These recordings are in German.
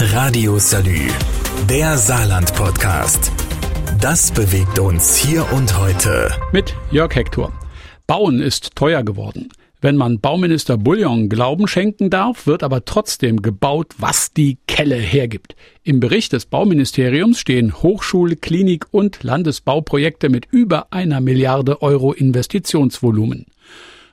Radio Salü, der Saarland-Podcast. Das bewegt uns hier und heute. Mit Jörg Hector. Bauen ist teuer geworden. Wenn man Bauminister Bouillon Glauben schenken darf, wird aber trotzdem gebaut, was die Kelle hergibt. Im Bericht des Bauministeriums stehen Hochschul-, Klinik- und Landesbauprojekte mit über einer Milliarde Euro Investitionsvolumen.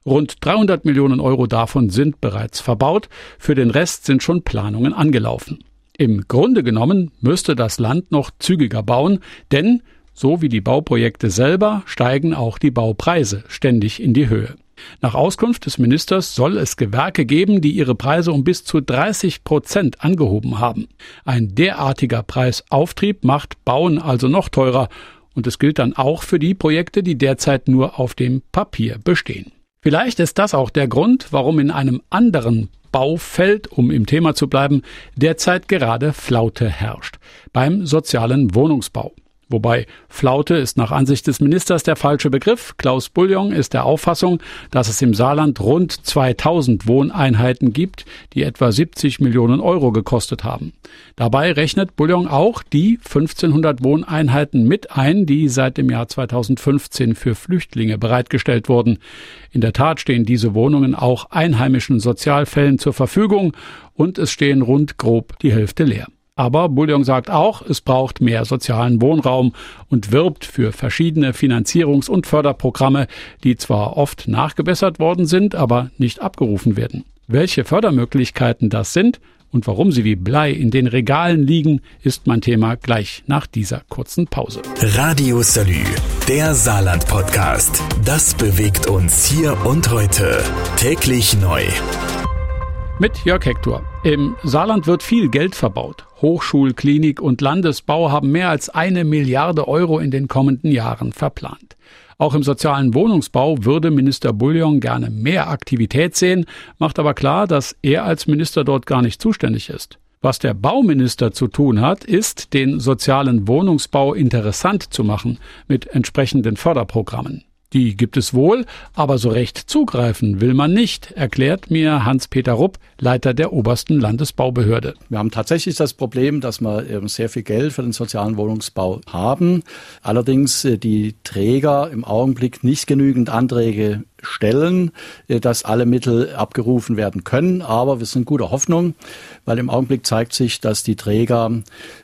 Rund 300 Millionen Euro davon sind bereits verbaut, für den Rest sind schon Planungen angelaufen. Im Grunde genommen müsste das Land noch zügiger bauen, denn so wie die Bauprojekte selber steigen auch die Baupreise ständig in die Höhe. Nach Auskunft des Ministers soll es Gewerke geben, die ihre Preise um bis zu 30 Prozent angehoben haben. Ein derartiger Preisauftrieb macht Bauen also noch teurer und es gilt dann auch für die Projekte, die derzeit nur auf dem Papier bestehen. Vielleicht ist das auch der Grund, warum in einem anderen Baufeld, um im Thema zu bleiben, derzeit gerade Flaute herrscht. Beim sozialen Wohnungsbau. Wobei Flaute ist nach Ansicht des Ministers der falsche Begriff. Klaus Bullion ist der Auffassung, dass es im Saarland rund 2000 Wohneinheiten gibt, die etwa 70 Millionen Euro gekostet haben. Dabei rechnet Bullion auch die 1500 Wohneinheiten mit ein, die seit dem Jahr 2015 für Flüchtlinge bereitgestellt wurden. In der Tat stehen diese Wohnungen auch einheimischen Sozialfällen zur Verfügung und es stehen rund grob die Hälfte leer. Aber Bullion sagt auch, es braucht mehr sozialen Wohnraum und wirbt für verschiedene Finanzierungs- und Förderprogramme, die zwar oft nachgebessert worden sind, aber nicht abgerufen werden. Welche Fördermöglichkeiten das sind und warum sie wie Blei in den Regalen liegen, ist mein Thema gleich nach dieser kurzen Pause. Radio Salü, der Saarland-Podcast. Das bewegt uns hier und heute. Täglich neu. Mit Jörg Hector. Im Saarland wird viel Geld verbaut. Hochschul, Klinik und Landesbau haben mehr als eine Milliarde Euro in den kommenden Jahren verplant. Auch im sozialen Wohnungsbau würde Minister Bullion gerne mehr Aktivität sehen, macht aber klar, dass er als Minister dort gar nicht zuständig ist. Was der Bauminister zu tun hat, ist, den sozialen Wohnungsbau interessant zu machen mit entsprechenden Förderprogrammen. Die gibt es wohl, aber so recht zugreifen will man nicht, erklärt mir Hans-Peter Rupp, Leiter der obersten Landesbaubehörde. Wir haben tatsächlich das Problem, dass wir sehr viel Geld für den sozialen Wohnungsbau haben. Allerdings äh, die Träger im Augenblick nicht genügend Anträge stellen, äh, dass alle Mittel abgerufen werden können. Aber wir sind guter Hoffnung, weil im Augenblick zeigt sich, dass die Träger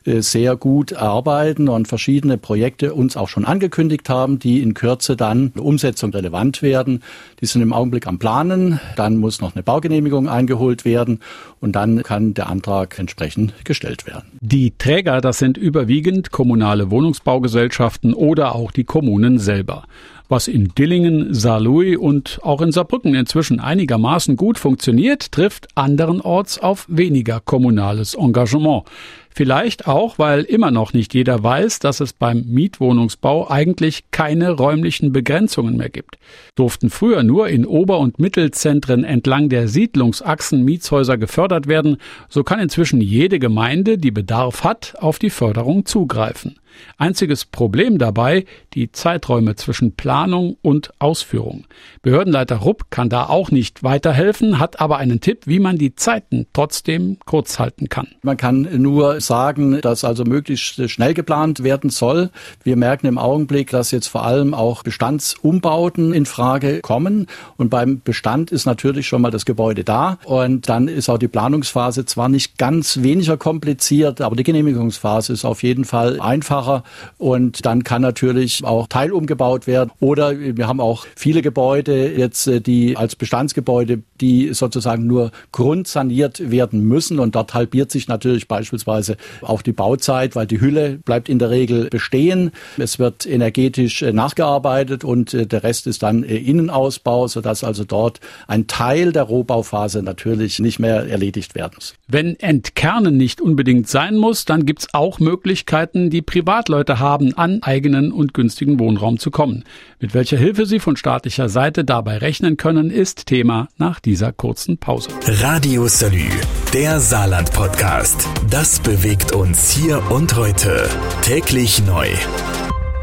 äh, sehr gut arbeiten und verschiedene Projekte uns auch schon angekündigt haben, die in Kürze dann Umsetzung relevant werden. Die sind im Augenblick am Planen. Dann muss noch eine Baugenehmigung eingeholt werden und dann kann der Antrag entsprechend gestellt werden. Die Träger, das sind überwiegend kommunale Wohnungsbaugesellschaften oder auch die Kommunen selber. Was in Dillingen, Saarlouis und auch in Saarbrücken inzwischen einigermaßen gut funktioniert, trifft anderenorts auf weniger kommunales Engagement. Vielleicht auch, weil immer noch nicht jeder weiß, dass es beim Mietwohnungsbau eigentlich keine räumlichen Begrenzungen mehr gibt. Durften früher nur in Ober- und Mittelzentren entlang der Siedlungsachsen Mietshäuser gefördert werden, so kann inzwischen jede Gemeinde, die Bedarf hat, auf die Förderung zugreifen. Einziges Problem dabei die Zeiträume zwischen Planung und Ausführung. Behördenleiter Rupp kann da auch nicht weiterhelfen, hat aber einen Tipp, wie man die Zeiten trotzdem kurz halten kann. Man kann nur sagen, dass also möglichst schnell geplant werden soll. Wir merken im Augenblick, dass jetzt vor allem auch Bestandsumbauten in Frage kommen. Und beim Bestand ist natürlich schon mal das Gebäude da. Und dann ist auch die Planungsphase zwar nicht ganz weniger kompliziert, aber die Genehmigungsphase ist auf jeden Fall einfacher. Und dann kann natürlich auch teilumgebaut werden. Oder wir haben auch viele Gebäude jetzt, äh, die als Bestandsgebäude, die sozusagen nur grundsaniert werden müssen. Und dort halbiert sich natürlich beispielsweise auch die Bauzeit, weil die Hülle bleibt in der Regel bestehen. Es wird energetisch äh, nachgearbeitet und äh, der Rest ist dann Innenausbau, sodass also dort ein Teil der Rohbauphase natürlich nicht mehr erledigt werden muss. Wenn Entkernen nicht unbedingt sein muss, dann gibt es auch Möglichkeiten, die Privatleute haben, an eigenen und günstigen Wohnraum zu kommen. Mit welcher Hilfe sie von staatlicher Seite dabei rechnen können, ist Thema nach dieser kurzen Pause. Radio Salü, der Saarland-Podcast. Das bewegt uns hier und heute. Täglich neu.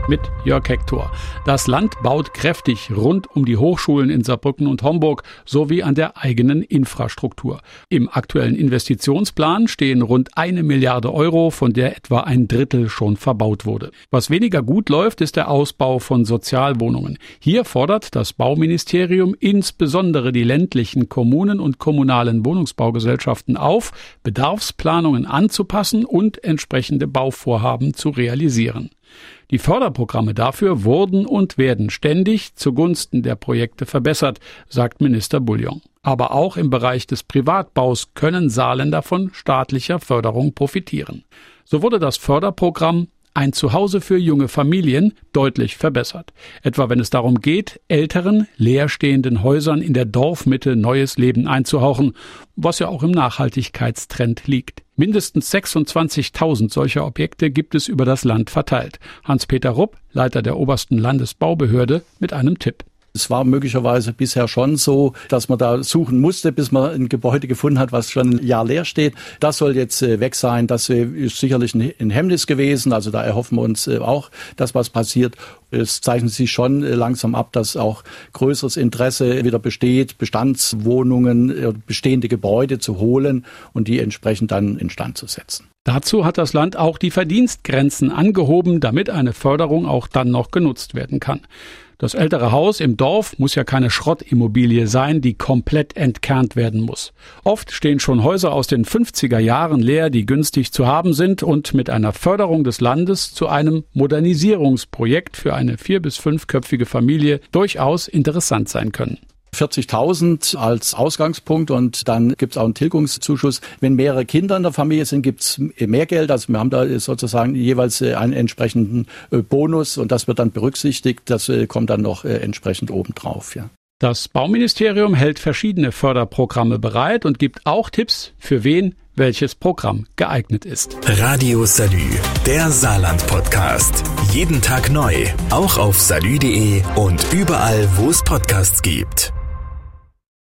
Mit Jörg Hector. Das Land baut kräftig rund um die Hochschulen in Saarbrücken und Homburg sowie an der eigenen Infrastruktur. Im aktuellen Investitionsplan stehen rund eine Milliarde Euro, von der etwa ein Drittel schon verbaut wurde. Was weniger gut läuft, ist der Ausbau von Sozialwohnungen. Hier fordert das Bauministerium insbesondere die ländlichen Kommunen und kommunalen Wohnungsbaugesellschaften auf, Bedarfsplanungen anzupassen und entsprechende Bauvorhaben zu realisieren. Die Förderprogramme dafür wurden und werden ständig zugunsten der Projekte verbessert, sagt Minister Bullion. Aber auch im Bereich des Privatbaus können Saarländer von staatlicher Förderung profitieren. So wurde das Förderprogramm ein Zuhause für junge Familien deutlich verbessert. Etwa wenn es darum geht, älteren, leerstehenden Häusern in der Dorfmitte neues Leben einzuhauchen, was ja auch im Nachhaltigkeitstrend liegt. Mindestens 26.000 solcher Objekte gibt es über das Land verteilt. Hans-Peter Rupp, Leiter der obersten Landesbaubehörde, mit einem Tipp. Es war möglicherweise bisher schon so, dass man da suchen musste, bis man ein Gebäude gefunden hat, was schon ein Jahr leer steht. Das soll jetzt äh, weg sein. Das äh, ist sicherlich ein Hemmnis gewesen. Also da erhoffen wir uns äh, auch, dass was passiert. Es zeichnet sich schon langsam ab, dass auch größeres Interesse wieder besteht, Bestandswohnungen, bestehende Gebäude zu holen und die entsprechend dann instand zu setzen. Dazu hat das Land auch die Verdienstgrenzen angehoben, damit eine Förderung auch dann noch genutzt werden kann. Das ältere Haus im Dorf muss ja keine Schrottimmobilie sein, die komplett entkernt werden muss. Oft stehen schon Häuser aus den 50er Jahren leer, die günstig zu haben sind und mit einer Förderung des Landes zu einem Modernisierungsprojekt für eine vier- bis fünfköpfige Familie durchaus interessant sein können. 40.000 als Ausgangspunkt und dann gibt es auch einen Tilgungszuschuss. Wenn mehrere Kinder in der Familie sind, gibt es mehr Geld. Also wir haben da sozusagen jeweils äh, einen entsprechenden äh, Bonus und das wird dann berücksichtigt. Das äh, kommt dann noch entsprechend obendrauf. Ja. Das Bauministerium hält verschiedene Förderprogramme bereit und gibt auch Tipps, für wen welches Programm geeignet ist. Radio Salü, der Saarland-Podcast. Jeden Tag neu, auch auf salü.de und überall, wo es Podcasts gibt.